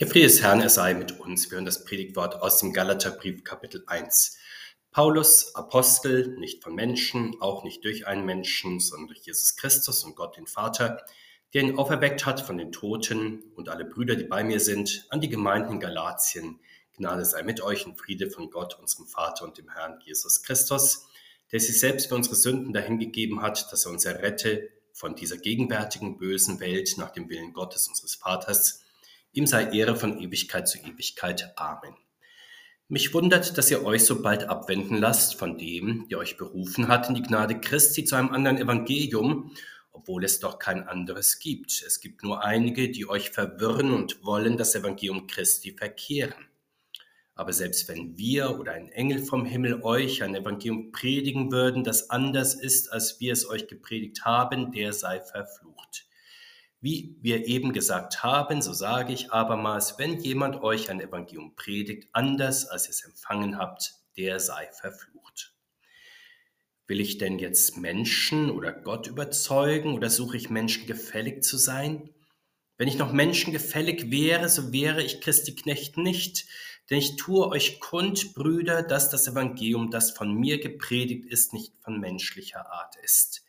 Der Friede des Herrn, er sei mit uns. Wir hören das Predigtwort aus dem Galaterbrief Kapitel 1. Paulus, Apostel, nicht von Menschen, auch nicht durch einen Menschen, sondern durch Jesus Christus und Gott den Vater, der ihn auferweckt hat von den Toten und alle Brüder, die bei mir sind, an die Gemeinden in Galatien. Gnade sei mit euch und Friede von Gott, unserem Vater und dem Herrn Jesus Christus, der sich selbst für unsere Sünden dahingegeben hat, dass er uns errette von dieser gegenwärtigen bösen Welt nach dem Willen Gottes, unseres Vaters, Ihm sei Ehre von Ewigkeit zu Ewigkeit. Amen. Mich wundert, dass ihr euch so bald abwenden lasst von dem, der euch berufen hat in die Gnade Christi zu einem anderen Evangelium, obwohl es doch kein anderes gibt. Es gibt nur einige, die euch verwirren und wollen das Evangelium Christi verkehren. Aber selbst wenn wir oder ein Engel vom Himmel euch ein Evangelium predigen würden, das anders ist, als wir es euch gepredigt haben, der sei verflucht. Wie wir eben gesagt haben, so sage ich abermals, wenn jemand euch ein Evangelium predigt, anders als ihr es empfangen habt, der sei verflucht. Will ich denn jetzt Menschen oder Gott überzeugen oder suche ich Menschen gefällig zu sein? Wenn ich noch Menschen gefällig wäre, so wäre ich Christi Knecht nicht, denn ich tue euch kund, Brüder, dass das Evangelium, das von mir gepredigt ist, nicht von menschlicher Art ist.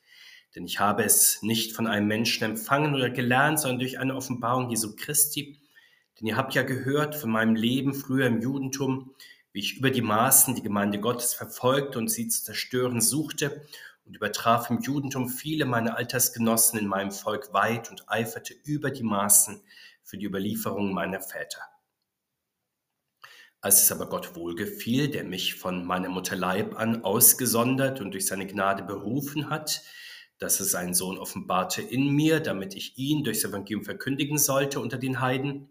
Denn ich habe es nicht von einem Menschen empfangen oder gelernt, sondern durch eine Offenbarung Jesu Christi. Denn ihr habt ja gehört von meinem Leben früher im Judentum, wie ich über die Maßen die Gemeinde Gottes verfolgte und sie zu zerstören suchte und übertraf im Judentum viele meiner Altersgenossen in meinem Volk weit und eiferte über die Maßen für die Überlieferung meiner Väter. Als es aber Gott wohlgefiel, der mich von meiner Mutter Leib an ausgesondert und durch seine Gnade berufen hat, dass es seinen Sohn offenbarte in mir, damit ich ihn durchs Evangelium verkündigen sollte unter den Heiden.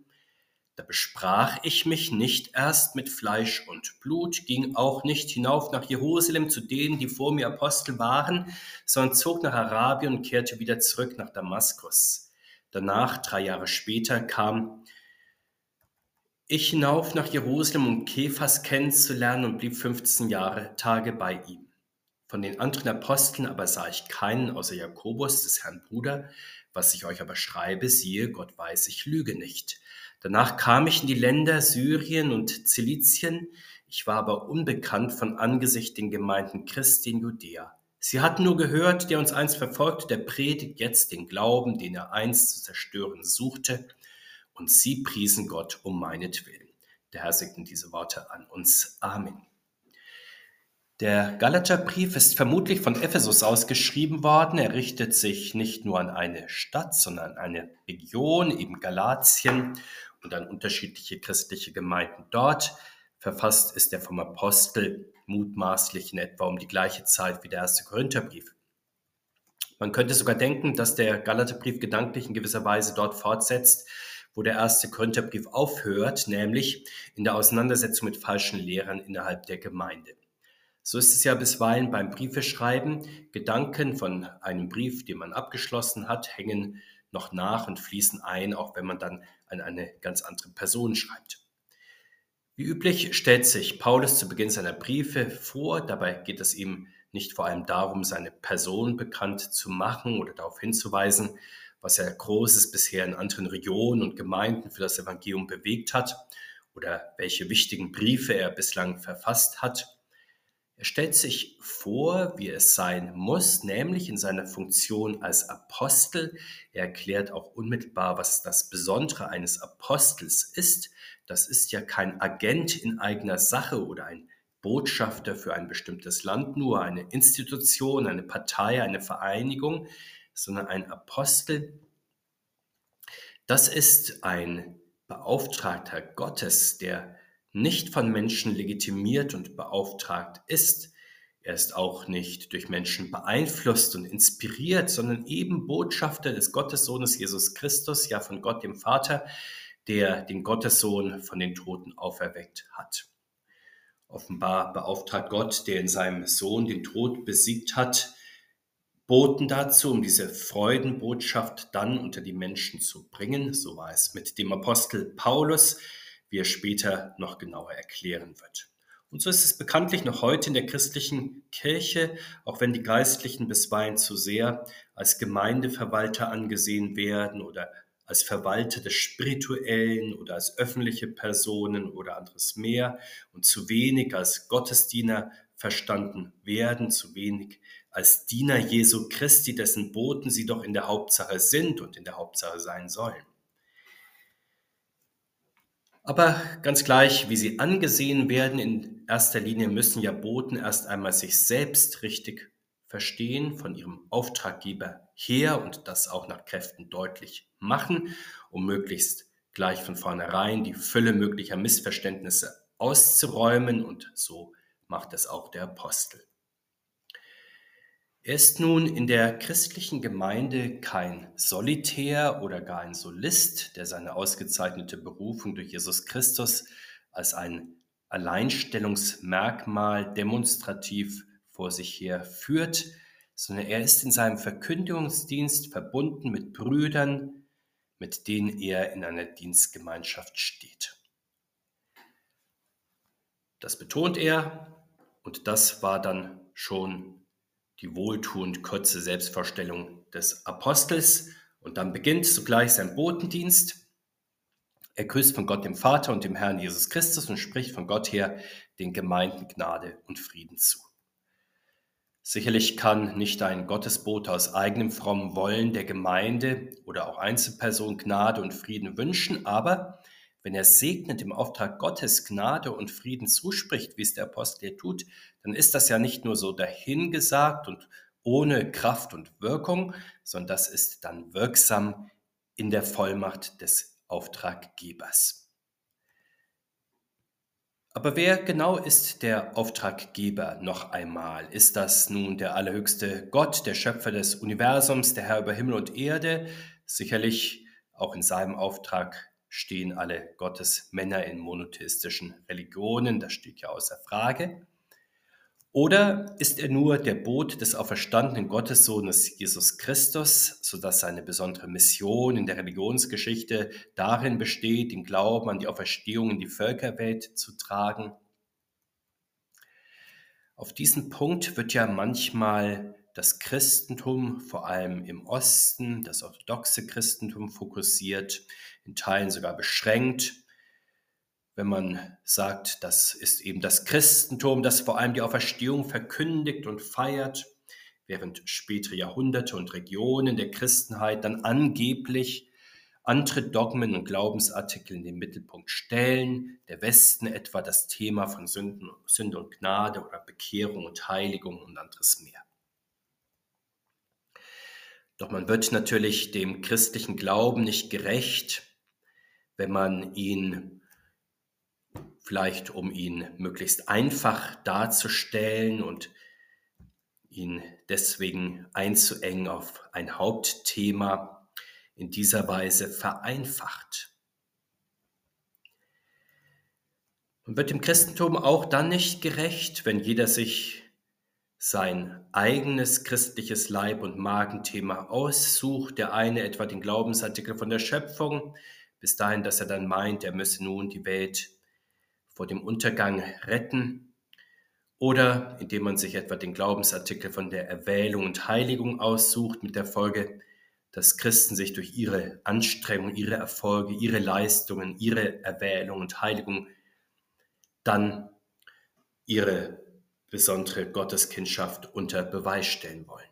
Da besprach ich mich nicht erst mit Fleisch und Blut, ging auch nicht hinauf nach Jerusalem zu denen, die vor mir Apostel waren, sondern zog nach Arabien und kehrte wieder zurück nach Damaskus. Danach, drei Jahre später, kam ich hinauf nach Jerusalem, um Kephas kennenzulernen und blieb 15 Jahre Tage bei ihm. Von den anderen Aposteln aber sah ich keinen außer Jakobus, des Herrn Bruder. Was ich euch aber schreibe, siehe, Gott weiß, ich lüge nicht. Danach kam ich in die Länder Syrien und Zilizien. Ich war aber unbekannt von Angesicht den Gemeinden Christi in Judäa. Sie hatten nur gehört, der uns einst verfolgte, der predigt jetzt den Glauben, den er einst zu zerstören suchte. Und sie priesen Gott um meinetwillen. Der Herr segne diese Worte an uns. Amen. Der Galaterbrief ist vermutlich von Ephesus aus geschrieben worden. Er richtet sich nicht nur an eine Stadt, sondern an eine Region, eben Galatien und an unterschiedliche christliche Gemeinden dort. Verfasst ist er vom Apostel mutmaßlich in etwa um die gleiche Zeit wie der erste Korintherbrief. Man könnte sogar denken, dass der Galaterbrief gedanklich in gewisser Weise dort fortsetzt, wo der erste Korintherbrief aufhört, nämlich in der Auseinandersetzung mit falschen Lehrern innerhalb der Gemeinde. So ist es ja bisweilen beim Briefeschreiben. Gedanken von einem Brief, den man abgeschlossen hat, hängen noch nach und fließen ein, auch wenn man dann an eine ganz andere Person schreibt. Wie üblich stellt sich Paulus zu Beginn seiner Briefe vor. Dabei geht es ihm nicht vor allem darum, seine Person bekannt zu machen oder darauf hinzuweisen, was er Großes bisher in anderen Regionen und Gemeinden für das Evangelium bewegt hat oder welche wichtigen Briefe er bislang verfasst hat. Er stellt sich vor, wie es sein muss, nämlich in seiner Funktion als Apostel. Er erklärt auch unmittelbar, was das Besondere eines Apostels ist. Das ist ja kein Agent in eigener Sache oder ein Botschafter für ein bestimmtes Land, nur eine Institution, eine Partei, eine Vereinigung, sondern ein Apostel. Das ist ein Beauftragter Gottes, der nicht von Menschen legitimiert und beauftragt ist. Er ist auch nicht durch Menschen beeinflusst und inspiriert, sondern eben Botschafter des Gottessohnes Jesus Christus, ja von Gott dem Vater, der den Gottessohn von den Toten auferweckt hat. Offenbar beauftragt Gott, der in seinem Sohn den Tod besiegt hat, Boten dazu, um diese Freudenbotschaft dann unter die Menschen zu bringen. So war es mit dem Apostel Paulus, wie er später noch genauer erklären wird. Und so ist es bekanntlich noch heute in der christlichen Kirche, auch wenn die Geistlichen bisweilen zu sehr als Gemeindeverwalter angesehen werden oder als Verwalter des Spirituellen oder als öffentliche Personen oder anderes mehr und zu wenig als Gottesdiener verstanden werden, zu wenig als Diener Jesu Christi, dessen Boten sie doch in der Hauptsache sind und in der Hauptsache sein sollen. Aber ganz gleich, wie sie angesehen werden, in erster Linie müssen ja Boten erst einmal sich selbst richtig verstehen, von ihrem Auftraggeber her und das auch nach Kräften deutlich machen, um möglichst gleich von vornherein die Fülle möglicher Missverständnisse auszuräumen und so macht es auch der Apostel. Er ist nun in der christlichen Gemeinde kein Solitär oder gar ein Solist, der seine ausgezeichnete Berufung durch Jesus Christus als ein Alleinstellungsmerkmal demonstrativ vor sich her führt, sondern er ist in seinem Verkündigungsdienst verbunden mit Brüdern, mit denen er in einer Dienstgemeinschaft steht. Das betont er und das war dann schon die wohltuend kurze Selbstvorstellung des Apostels. Und dann beginnt sogleich sein Botendienst. Er grüßt von Gott dem Vater und dem Herrn Jesus Christus und spricht von Gott her den Gemeinden Gnade und Frieden zu. Sicherlich kann nicht ein Gottesbote aus eigenem frommen Wollen der Gemeinde oder auch Einzelperson Gnade und Frieden wünschen, aber wenn er segnet im Auftrag Gottes Gnade und Frieden zuspricht, wie es der Apostel hier tut, dann ist das ja nicht nur so dahingesagt und ohne Kraft und Wirkung, sondern das ist dann wirksam in der Vollmacht des Auftraggebers. Aber wer genau ist der Auftraggeber noch einmal? Ist das nun der allerhöchste Gott, der Schöpfer des Universums, der Herr über Himmel und Erde? Sicherlich auch in seinem Auftrag stehen alle Gottesmänner in monotheistischen Religionen, das steht ja außer Frage. Oder ist er nur der Boot des auferstandenen Gottessohnes Jesus Christus, sodass seine besondere Mission in der Religionsgeschichte darin besteht, den Glauben an die Auferstehung in die Völkerwelt zu tragen? Auf diesen Punkt wird ja manchmal das Christentum, vor allem im Osten, das orthodoxe Christentum fokussiert, in Teilen sogar beschränkt wenn man sagt, das ist eben das Christentum, das vor allem die Auferstehung verkündigt und feiert, während spätere Jahrhunderte und Regionen der Christenheit dann angeblich andere Dogmen und Glaubensartikel in den Mittelpunkt stellen, der Westen etwa das Thema von Sünden, Sünde und Gnade oder Bekehrung und Heiligung und anderes mehr. Doch man wird natürlich dem christlichen Glauben nicht gerecht, wenn man ihn vielleicht um ihn möglichst einfach darzustellen und ihn deswegen einzuengen auf ein Hauptthema, in dieser Weise vereinfacht. Und wird dem Christentum auch dann nicht gerecht, wenn jeder sich sein eigenes christliches Leib- und Magenthema aussucht, der eine etwa den Glaubensartikel von der Schöpfung, bis dahin, dass er dann meint, er müsse nun die Welt vor dem Untergang retten. Oder indem man sich etwa den Glaubensartikel von der Erwählung und Heiligung aussucht mit der Folge, dass Christen sich durch ihre Anstrengungen, ihre Erfolge, ihre Leistungen, ihre Erwählung und Heiligung dann ihre besondere Gotteskindschaft unter Beweis stellen wollen.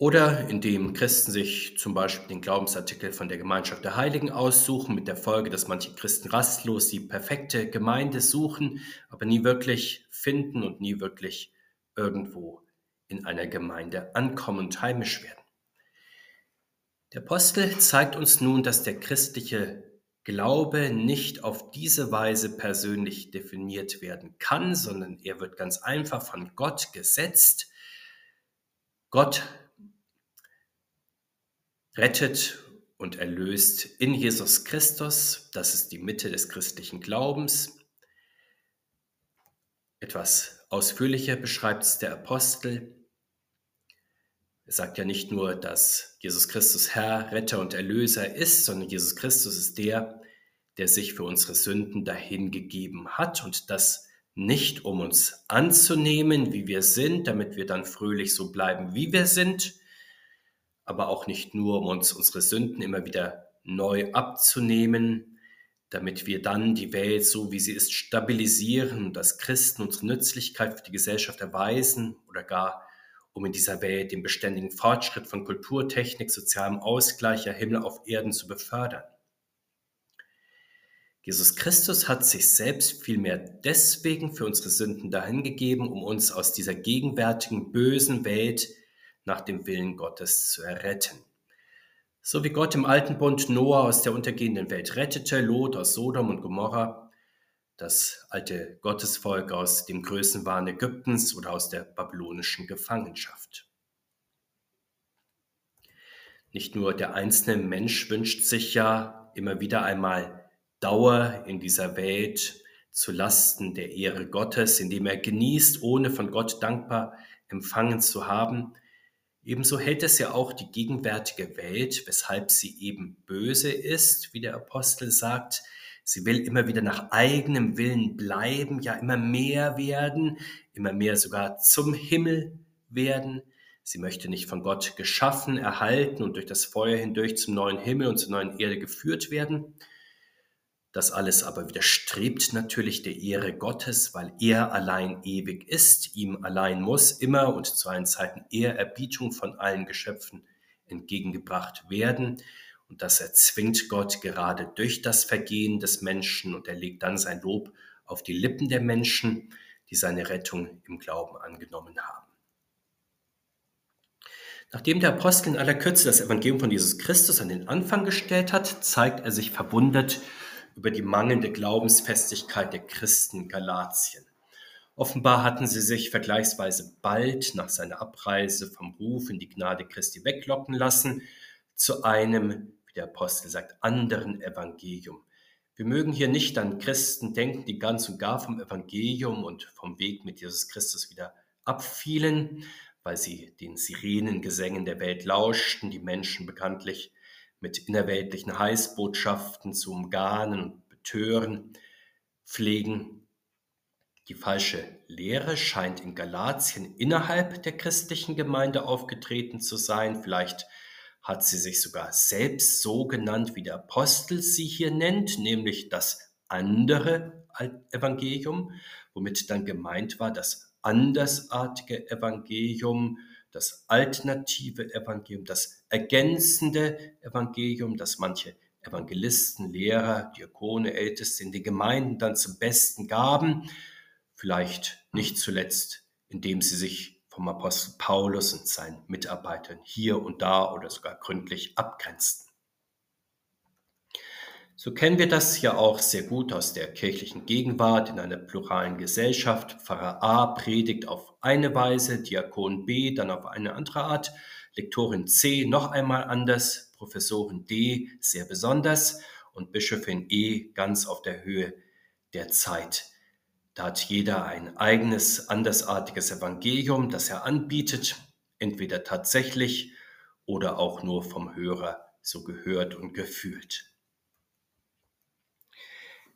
Oder indem Christen sich zum Beispiel den Glaubensartikel von der Gemeinschaft der Heiligen aussuchen, mit der Folge, dass manche Christen rastlos die perfekte Gemeinde suchen, aber nie wirklich finden und nie wirklich irgendwo in einer Gemeinde ankommen und heimisch werden. Der Apostel zeigt uns nun, dass der christliche Glaube nicht auf diese Weise persönlich definiert werden kann, sondern er wird ganz einfach von Gott gesetzt. Gott rettet und erlöst in Jesus Christus. Das ist die Mitte des christlichen Glaubens. Etwas ausführlicher beschreibt es der Apostel. Er sagt ja nicht nur, dass Jesus Christus Herr, Retter und Erlöser ist, sondern Jesus Christus ist der, der sich für unsere Sünden dahingegeben hat und das nicht um uns anzunehmen, wie wir sind, damit wir dann fröhlich so bleiben, wie wir sind, aber auch nicht nur, um uns unsere Sünden immer wieder neu abzunehmen, damit wir dann die Welt so, wie sie ist, stabilisieren und als Christen unsere Nützlichkeit für die Gesellschaft erweisen oder gar um in dieser Welt den beständigen Fortschritt von Kultur, Technik, sozialem Ausgleich, ja Himmel auf Erden zu befördern. Jesus Christus hat sich selbst vielmehr deswegen für unsere Sünden dahingegeben, um uns aus dieser gegenwärtigen bösen Welt nach dem Willen Gottes zu erretten. So wie Gott im alten Bund Noah aus der untergehenden Welt rettete, Lot aus Sodom und Gomorra, das alte Gottesvolk aus dem Größenwahn Ägyptens oder aus der babylonischen Gefangenschaft. Nicht nur der einzelne Mensch wünscht sich ja immer wieder einmal Dauer in dieser Welt zu Lasten der Ehre Gottes, indem er genießt, ohne von Gott dankbar empfangen zu haben. Ebenso hält es ja auch die gegenwärtige Welt, weshalb sie eben böse ist, wie der Apostel sagt, Sie will immer wieder nach eigenem Willen bleiben, ja immer mehr werden, immer mehr sogar zum Himmel werden. Sie möchte nicht von Gott geschaffen, erhalten und durch das Feuer hindurch zum neuen Himmel und zur neuen Erde geführt werden. Das alles aber widerstrebt natürlich der Ehre Gottes, weil er allein ewig ist, ihm allein muss immer und zu allen Zeiten Ehrerbietung von allen Geschöpfen entgegengebracht werden. Und das erzwingt Gott gerade durch das Vergehen des Menschen und er legt dann sein Lob auf die Lippen der Menschen, die seine Rettung im Glauben angenommen haben. Nachdem der Apostel in aller Kürze das Evangelium von Jesus Christus an den Anfang gestellt hat, zeigt er sich verwundert über die mangelnde Glaubensfestigkeit der Christen Galatien. Offenbar hatten sie sich vergleichsweise bald nach seiner Abreise vom Ruf in die Gnade Christi weglocken lassen zu einem wie der Apostel sagt, anderen Evangelium. Wir mögen hier nicht an Christen denken, die ganz und gar vom Evangelium und vom Weg mit Jesus Christus wieder abfielen, weil sie den Sirenengesängen der Welt lauschten, die Menschen bekanntlich mit innerweltlichen Heißbotschaften zu umgarnen und betören pflegen. Die falsche Lehre scheint in Galatien innerhalb der christlichen Gemeinde aufgetreten zu sein, vielleicht hat sie sich sogar selbst so genannt, wie der Apostel sie hier nennt, nämlich das andere Evangelium, womit dann gemeint war das andersartige Evangelium, das alternative Evangelium, das ergänzende Evangelium, das manche Evangelisten, Lehrer, Diakone, Älteste in den Gemeinden dann zum Besten gaben, vielleicht nicht zuletzt, indem sie sich vom Apostel Paulus und seinen Mitarbeitern hier und da oder sogar gründlich abgrenzten. So kennen wir das ja auch sehr gut aus der kirchlichen Gegenwart in einer pluralen Gesellschaft. Pfarrer A predigt auf eine Weise, Diakon B dann auf eine andere Art, Lektorin C noch einmal anders, Professorin D sehr besonders und Bischöfin E ganz auf der Höhe der Zeit. Da hat jeder ein eigenes, andersartiges Evangelium, das er anbietet, entweder tatsächlich oder auch nur vom Hörer so gehört und gefühlt.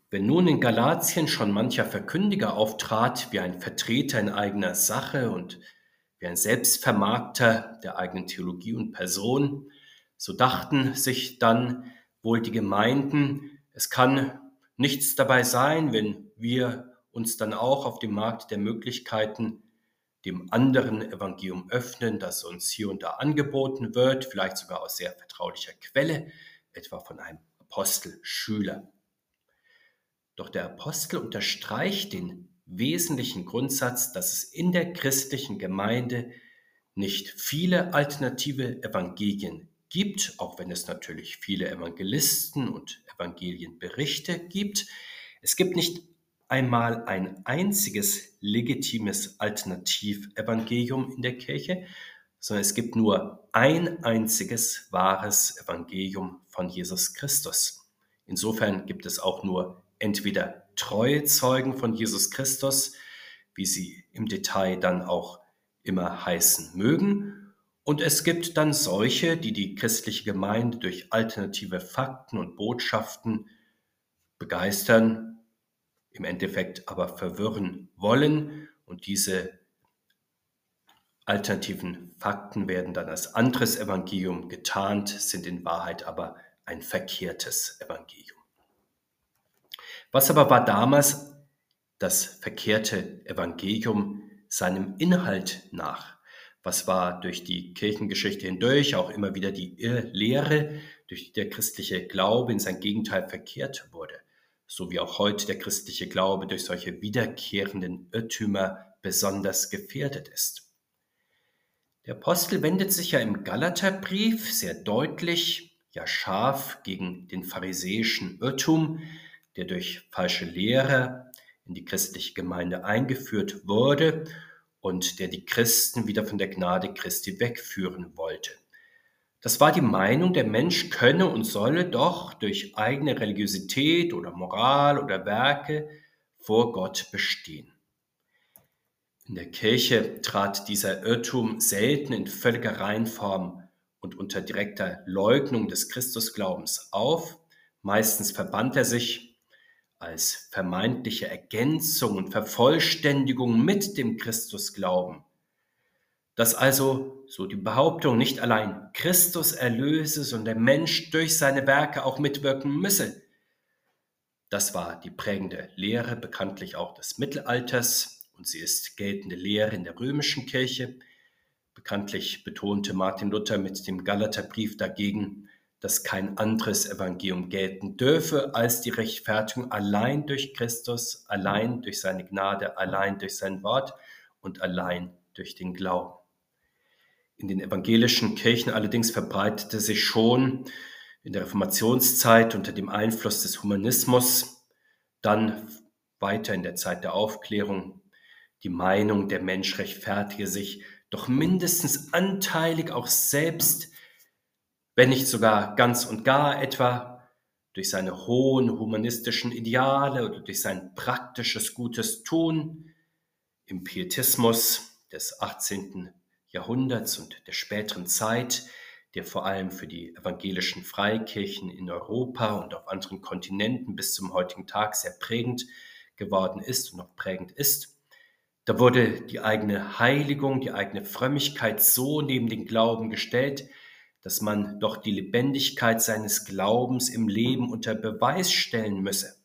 Wenn nun in Galatien schon mancher Verkündiger auftrat wie ein Vertreter in eigener Sache und wie ein Selbstvermarkter der eigenen Theologie und Person, so dachten sich dann wohl die Gemeinden, es kann nichts dabei sein, wenn wir uns dann auch auf dem Markt der Möglichkeiten dem anderen Evangelium öffnen, das uns hier und da angeboten wird, vielleicht sogar aus sehr vertraulicher Quelle, etwa von einem Apostel, Schüler. Doch der Apostel unterstreicht den wesentlichen Grundsatz, dass es in der christlichen Gemeinde nicht viele alternative Evangelien gibt, auch wenn es natürlich viele Evangelisten und Evangelienberichte gibt. Es gibt nicht einmal ein einziges legitimes Alternativevangelium in der Kirche, sondern es gibt nur ein einziges wahres Evangelium von Jesus Christus. Insofern gibt es auch nur entweder treue Zeugen von Jesus Christus, wie sie im Detail dann auch immer heißen mögen, und es gibt dann solche, die die christliche Gemeinde durch alternative Fakten und Botschaften begeistern im Endeffekt aber verwirren wollen und diese alternativen Fakten werden dann als anderes Evangelium getarnt, sind in Wahrheit aber ein verkehrtes Evangelium. Was aber war damals das verkehrte Evangelium seinem Inhalt nach? Was war durch die Kirchengeschichte hindurch auch immer wieder die Lehre, durch die der christliche Glaube in sein Gegenteil verkehrt wurde? So wie auch heute der christliche Glaube durch solche wiederkehrenden Irrtümer besonders gefährdet ist. Der Apostel wendet sich ja im Galaterbrief sehr deutlich, ja scharf gegen den pharisäischen Irrtum, der durch falsche Lehre in die christliche Gemeinde eingeführt wurde und der die Christen wieder von der Gnade Christi wegführen wollte. Das war die Meinung, der Mensch könne und solle doch durch eigene Religiosität oder Moral oder Werke vor Gott bestehen. In der Kirche trat dieser Irrtum selten in völliger Reinform und unter direkter Leugnung des Christusglaubens auf. Meistens verband er sich als vermeintliche Ergänzung und Vervollständigung mit dem Christusglauben, dass also, so die Behauptung, nicht allein Christus erlöse, sondern der Mensch durch seine Werke auch mitwirken müsse. Das war die prägende Lehre, bekanntlich auch des Mittelalters, und sie ist geltende Lehre in der römischen Kirche. Bekanntlich betonte Martin Luther mit dem Galaterbrief dagegen, dass kein anderes Evangelium gelten dürfe als die Rechtfertigung allein durch Christus, allein durch seine Gnade, allein durch sein Wort und allein durch den Glauben. In den evangelischen Kirchen allerdings verbreitete sich schon in der Reformationszeit unter dem Einfluss des Humanismus, dann weiter in der Zeit der Aufklärung, die Meinung, der Mensch rechtfertige sich doch mindestens anteilig auch selbst wenn nicht sogar ganz und gar etwa durch seine hohen humanistischen Ideale oder durch sein praktisches gutes Tun im Pietismus des 18. Jahrhunderts und der späteren Zeit, der vor allem für die evangelischen Freikirchen in Europa und auf anderen Kontinenten bis zum heutigen Tag sehr prägend geworden ist und noch prägend ist. Da wurde die eigene Heiligung, die eigene Frömmigkeit so neben den Glauben gestellt, dass man doch die Lebendigkeit seines Glaubens im Leben unter Beweis stellen müsse.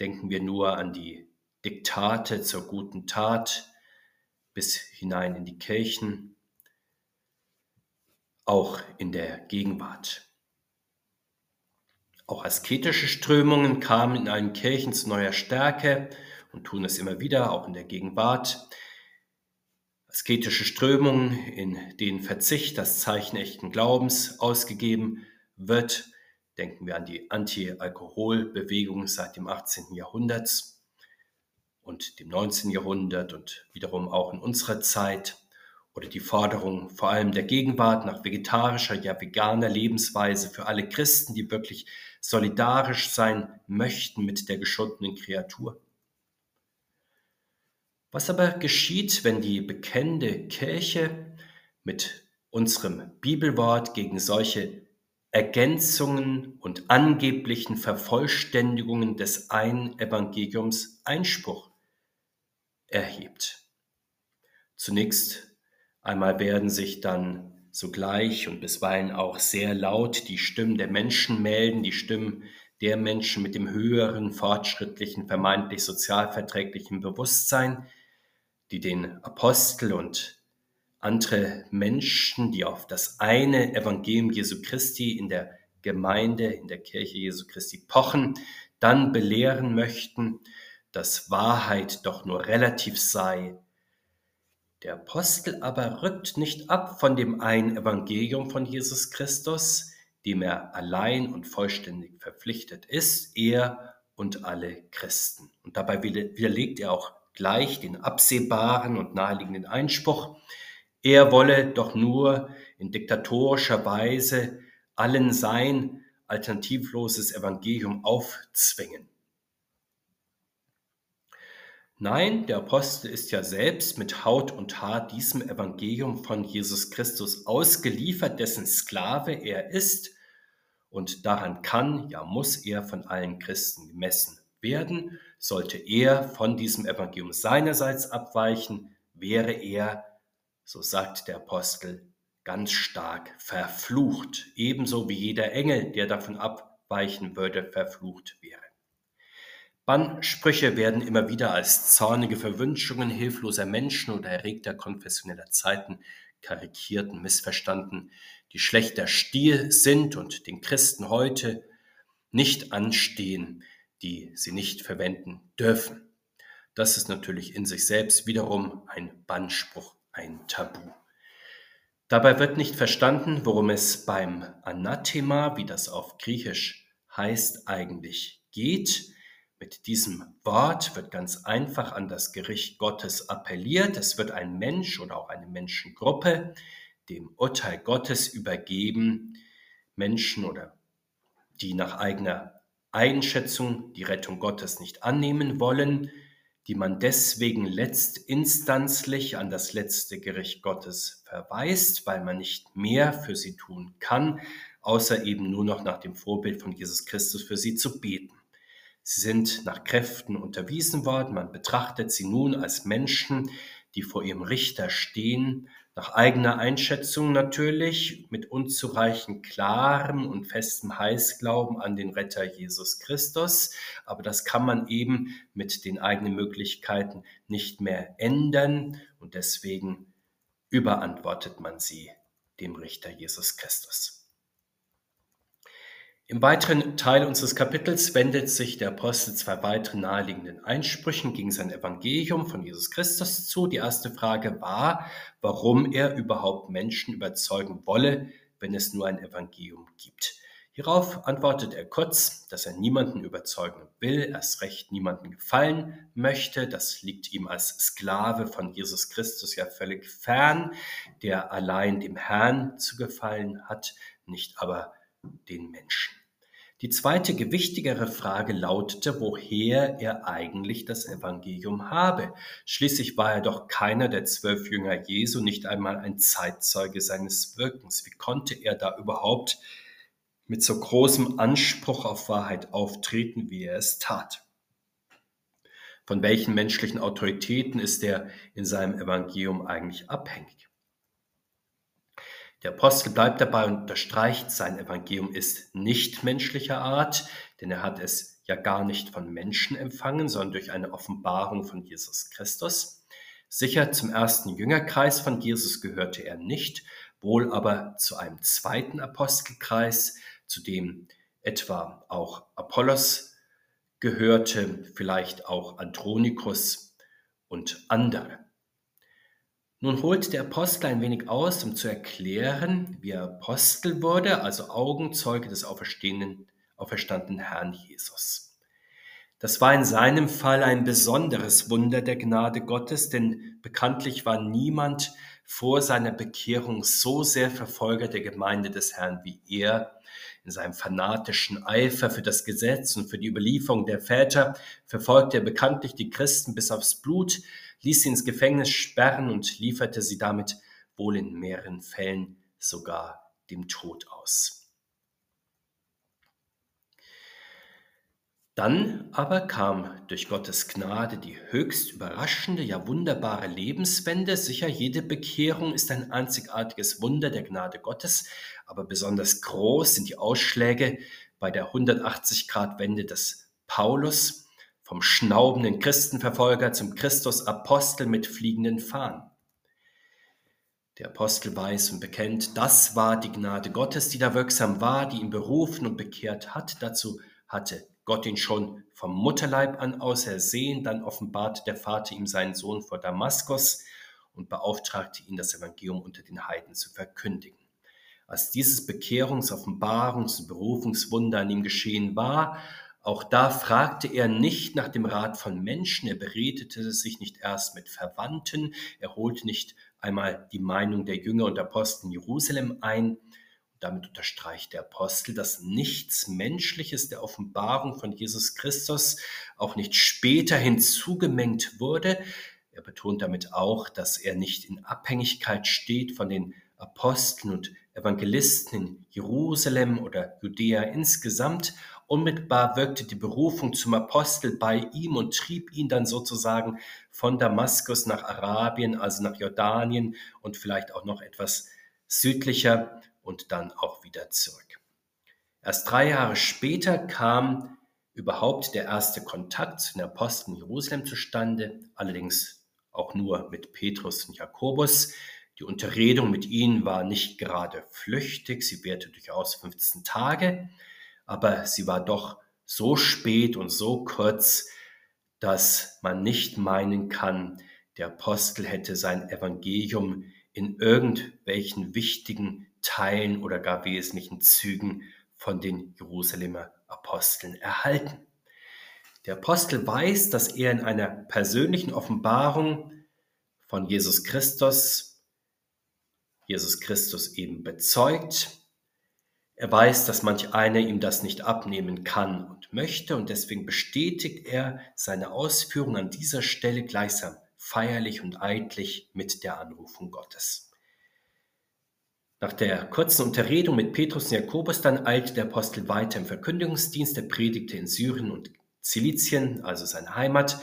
Denken wir nur an die Diktate zur guten Tat bis hinein in die Kirchen, auch in der Gegenwart. Auch asketische Strömungen kamen in allen Kirchen zu neuer Stärke und tun es immer wieder, auch in der Gegenwart asketische Strömungen, in denen Verzicht das Zeichen echten Glaubens ausgegeben wird. Denken wir an die Anti-Alkohol-Bewegung seit dem 18. Jahrhundert und dem 19. Jahrhundert und wiederum auch in unserer Zeit oder die Forderung vor allem der Gegenwart nach vegetarischer, ja veganer Lebensweise für alle Christen, die wirklich solidarisch sein möchten mit der geschundenen Kreatur. Was aber geschieht, wenn die bekennende Kirche mit unserem Bibelwort gegen solche Ergänzungen und angeblichen Vervollständigungen des einen Evangeliums Einspruch erhebt? Zunächst einmal werden sich dann sogleich und bisweilen auch sehr laut die Stimmen der Menschen melden, die Stimmen der Menschen mit dem höheren, fortschrittlichen, vermeintlich sozialverträglichen Bewusstsein, die den Apostel und andere Menschen, die auf das eine Evangelium Jesu Christi in der Gemeinde, in der Kirche Jesu Christi pochen, dann belehren möchten, dass Wahrheit doch nur relativ sei. Der Apostel aber rückt nicht ab von dem einen Evangelium von Jesus Christus, dem er allein und vollständig verpflichtet ist, er und alle Christen. Und dabei widerlegt er auch gleich den absehbaren und naheliegenden Einspruch, er wolle doch nur in diktatorischer Weise allen sein alternativloses Evangelium aufzwingen. Nein, der Apostel ist ja selbst mit Haut und Haar diesem Evangelium von Jesus Christus ausgeliefert, dessen Sklave er ist, und daran kann, ja muss er von allen Christen gemessen werden, sollte er von diesem Evangelium seinerseits abweichen, wäre er so sagt der Apostel ganz stark, verflucht, ebenso wie jeder Engel, der davon abweichen würde, verflucht wäre. Bannsprüche werden immer wieder als zornige Verwünschungen hilfloser Menschen oder erregter konfessioneller Zeiten karikiert und missverstanden, die schlechter Stil sind und den Christen heute nicht anstehen, die sie nicht verwenden dürfen. Das ist natürlich in sich selbst wiederum ein Bannspruch, ein Tabu. Dabei wird nicht verstanden, worum es beim Anathema, wie das auf Griechisch heißt, eigentlich geht. Mit diesem Wort wird ganz einfach an das Gericht Gottes appelliert. Es wird ein Mensch oder auch eine Menschengruppe dem Urteil Gottes übergeben. Menschen oder die nach eigener Einschätzung die Rettung Gottes nicht annehmen wollen, die man deswegen letztinstanzlich an das letzte Gericht Gottes verweist, weil man nicht mehr für sie tun kann, außer eben nur noch nach dem Vorbild von Jesus Christus für sie zu beten. Sie sind nach Kräften unterwiesen worden. Man betrachtet sie nun als Menschen, die vor ihrem Richter stehen, nach eigener Einschätzung natürlich, mit unzureichend klarem und festem Heißglauben an den Retter Jesus Christus. Aber das kann man eben mit den eigenen Möglichkeiten nicht mehr ändern und deswegen überantwortet man sie dem Richter Jesus Christus. Im weiteren Teil unseres Kapitels wendet sich der Apostel zwei weiteren naheliegenden Einsprüchen gegen sein Evangelium von Jesus Christus zu. Die erste Frage war, warum er überhaupt Menschen überzeugen wolle, wenn es nur ein Evangelium gibt. Hierauf antwortet er kurz, dass er niemanden überzeugen will, erst recht niemanden gefallen möchte. Das liegt ihm als Sklave von Jesus Christus ja völlig fern, der allein dem Herrn zu gefallen hat, nicht aber den Menschen. Die zweite gewichtigere Frage lautete, woher er eigentlich das Evangelium habe. Schließlich war er doch keiner der zwölf Jünger Jesu, nicht einmal ein Zeitzeuge seines Wirkens. Wie konnte er da überhaupt mit so großem Anspruch auf Wahrheit auftreten, wie er es tat? Von welchen menschlichen Autoritäten ist er in seinem Evangelium eigentlich abhängig? Der Apostel bleibt dabei und unterstreicht, sein Evangelium ist nicht menschlicher Art, denn er hat es ja gar nicht von Menschen empfangen, sondern durch eine Offenbarung von Jesus Christus. Sicher zum ersten Jüngerkreis von Jesus gehörte er nicht, wohl aber zu einem zweiten Apostelkreis, zu dem etwa auch Apollos gehörte, vielleicht auch Andronikus und andere. Nun holt der Apostel ein wenig aus, um zu erklären, wie er Apostel wurde, also Augenzeuge des auferstandenen Herrn Jesus. Das war in seinem Fall ein besonderes Wunder der Gnade Gottes, denn bekanntlich war niemand vor seiner Bekehrung so sehr Verfolger der Gemeinde des Herrn wie er. In seinem fanatischen Eifer für das Gesetz und für die Überlieferung der Väter verfolgte er bekanntlich die Christen bis aufs Blut, ließ sie ins Gefängnis sperren und lieferte sie damit wohl in mehreren Fällen sogar dem Tod aus. Dann aber kam durch Gottes Gnade die höchst überraschende, ja wunderbare Lebenswende. Sicher, jede Bekehrung ist ein einzigartiges Wunder der Gnade Gottes, aber besonders groß sind die Ausschläge bei der 180-Grad-Wende des Paulus, vom schnaubenden Christenverfolger zum Christusapostel mit fliegenden Fahnen. Der Apostel weiß und bekennt, das war die Gnade Gottes, die da wirksam war, die ihn berufen und bekehrt hat. Dazu hatte Gott ihn schon vom Mutterleib an ausersehen, dann offenbarte der Vater ihm seinen Sohn vor Damaskus und beauftragte ihn, das Evangelium unter den Heiden zu verkündigen. Als dieses Bekehrungs-, Offenbarungs- und Berufungswunder an ihm geschehen war, auch da fragte er nicht nach dem Rat von Menschen, er beredete sich nicht erst mit Verwandten, er holte nicht einmal die Meinung der Jünger und Apostel in Jerusalem ein. damit unterstreicht der Apostel, dass nichts Menschliches der Offenbarung von Jesus Christus auch nicht später hinzugemengt wurde. Er betont damit auch, dass er nicht in Abhängigkeit steht von den Aposteln und Evangelisten in Jerusalem oder Judäa insgesamt, Unmittelbar wirkte die Berufung zum Apostel bei ihm und trieb ihn dann sozusagen von Damaskus nach Arabien, also nach Jordanien und vielleicht auch noch etwas südlicher und dann auch wieder zurück. Erst drei Jahre später kam überhaupt der erste Kontakt zu den Aposteln Jerusalem zustande, allerdings auch nur mit Petrus und Jakobus. Die Unterredung mit ihnen war nicht gerade flüchtig, sie währte durchaus 15 Tage, aber sie war doch so spät und so kurz, dass man nicht meinen kann, der Apostel hätte sein Evangelium in irgendwelchen wichtigen Teilen oder gar wesentlichen Zügen von den Jerusalemer Aposteln erhalten. Der Apostel weiß, dass er in einer persönlichen Offenbarung von Jesus Christus, Jesus Christus eben bezeugt. Er weiß, dass manch einer ihm das nicht abnehmen kann und möchte und deswegen bestätigt er seine Ausführung an dieser Stelle gleichsam feierlich und eidlich mit der Anrufung Gottes. Nach der kurzen Unterredung mit Petrus und Jakobus dann eilte der Apostel weiter im Verkündigungsdienst. Er predigte in Syrien und Zilizien, also seine Heimat.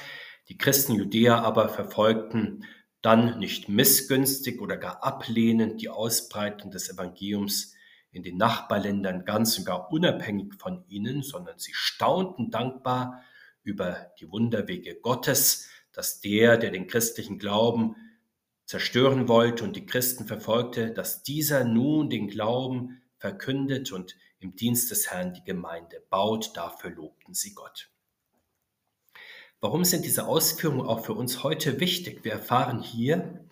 Die Christen Judäa aber verfolgten dann nicht missgünstig oder gar ablehnend die Ausbreitung des Evangeliums in den Nachbarländern ganz und gar unabhängig von ihnen, sondern sie staunten dankbar über die Wunderwege Gottes, dass der, der den christlichen Glauben zerstören wollte und die Christen verfolgte, dass dieser nun den Glauben verkündet und im Dienst des Herrn die Gemeinde baut. Dafür lobten sie Gott. Warum sind diese Ausführungen auch für uns heute wichtig? Wir erfahren hier,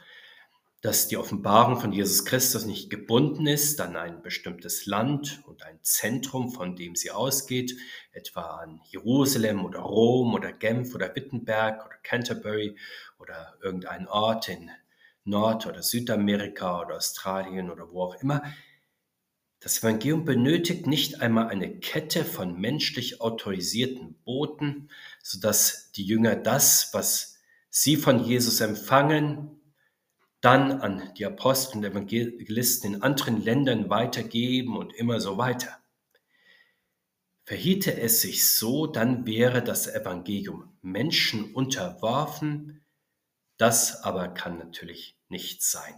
dass die Offenbarung von Jesus Christus nicht gebunden ist an ein bestimmtes Land und ein Zentrum, von dem sie ausgeht, etwa an Jerusalem oder Rom oder Genf oder Wittenberg oder Canterbury oder irgendein Ort in Nord- oder Südamerika oder Australien oder wo auch immer. Das Evangelium benötigt nicht einmal eine Kette von menschlich autorisierten Boten, sodass die Jünger das, was sie von Jesus empfangen, dann an die Apostel und Evangelisten in anderen Ländern weitergeben und immer so weiter. Verhiete es sich so, dann wäre das Evangelium Menschen unterworfen, das aber kann natürlich nicht sein.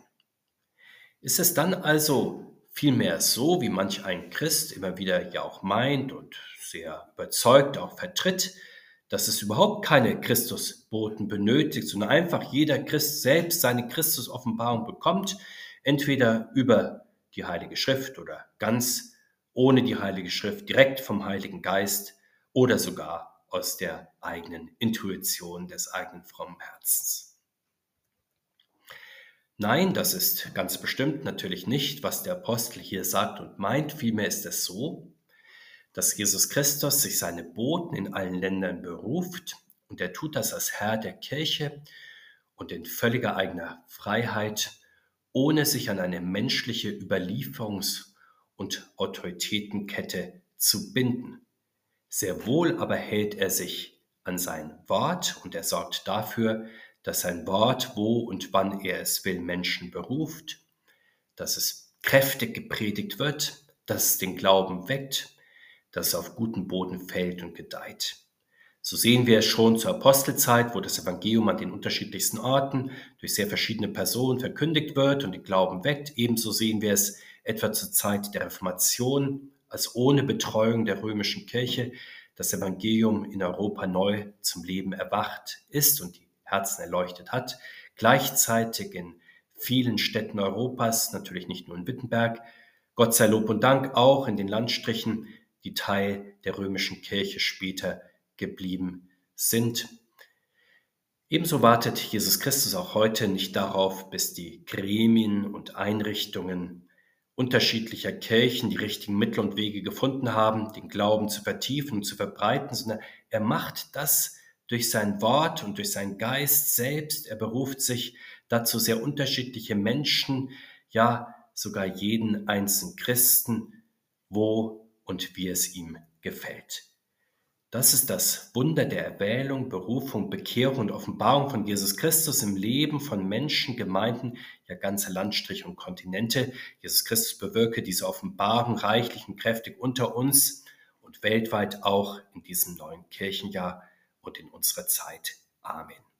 Ist es dann also vielmehr so, wie manch ein Christ immer wieder ja auch meint und sehr überzeugt auch vertritt, dass es überhaupt keine Christusboten benötigt, sondern einfach jeder Christ selbst seine Christusoffenbarung bekommt, entweder über die Heilige Schrift oder ganz ohne die Heilige Schrift, direkt vom Heiligen Geist oder sogar aus der eigenen Intuition des eigenen frommen Herzens. Nein, das ist ganz bestimmt natürlich nicht, was der Apostel hier sagt und meint. Vielmehr ist es so, dass Jesus Christus sich seine Boten in allen Ländern beruft und er tut das als Herr der Kirche und in völliger eigener Freiheit, ohne sich an eine menschliche Überlieferungs- und Autoritätenkette zu binden. Sehr wohl aber hält er sich an sein Wort und er sorgt dafür, dass sein Wort, wo und wann er es will, Menschen beruft, dass es kräftig gepredigt wird, dass es den Glauben weckt, dass es auf guten Boden fällt und gedeiht. So sehen wir es schon zur Apostelzeit, wo das Evangelium an den unterschiedlichsten Orten durch sehr verschiedene Personen verkündigt wird und den Glauben weckt. Ebenso sehen wir es etwa zur Zeit der Reformation, als ohne Betreuung der römischen Kirche das Evangelium in Europa neu zum Leben erwacht ist und die Herzen erleuchtet hat. Gleichzeitig in vielen Städten Europas, natürlich nicht nur in Wittenberg, Gott sei Lob und Dank auch in den Landstrichen, die Teil der römischen Kirche später geblieben sind. Ebenso wartet Jesus Christus auch heute nicht darauf, bis die Gremien und Einrichtungen unterschiedlicher Kirchen die richtigen Mittel und Wege gefunden haben, den Glauben zu vertiefen und zu verbreiten, sondern er macht das, durch sein Wort und durch seinen Geist selbst. Er beruft sich dazu sehr unterschiedliche Menschen, ja sogar jeden einzelnen Christen, wo und wie es ihm gefällt. Das ist das Wunder der Erwählung, Berufung, Bekehrung und Offenbarung von Jesus Christus im Leben von Menschen, Gemeinden, ja ganze Landstriche und Kontinente. Jesus Christus bewirke diese Offenbarung reichlich und kräftig unter uns und weltweit auch in diesem neuen Kirchenjahr und in unserer Zeit. Amen.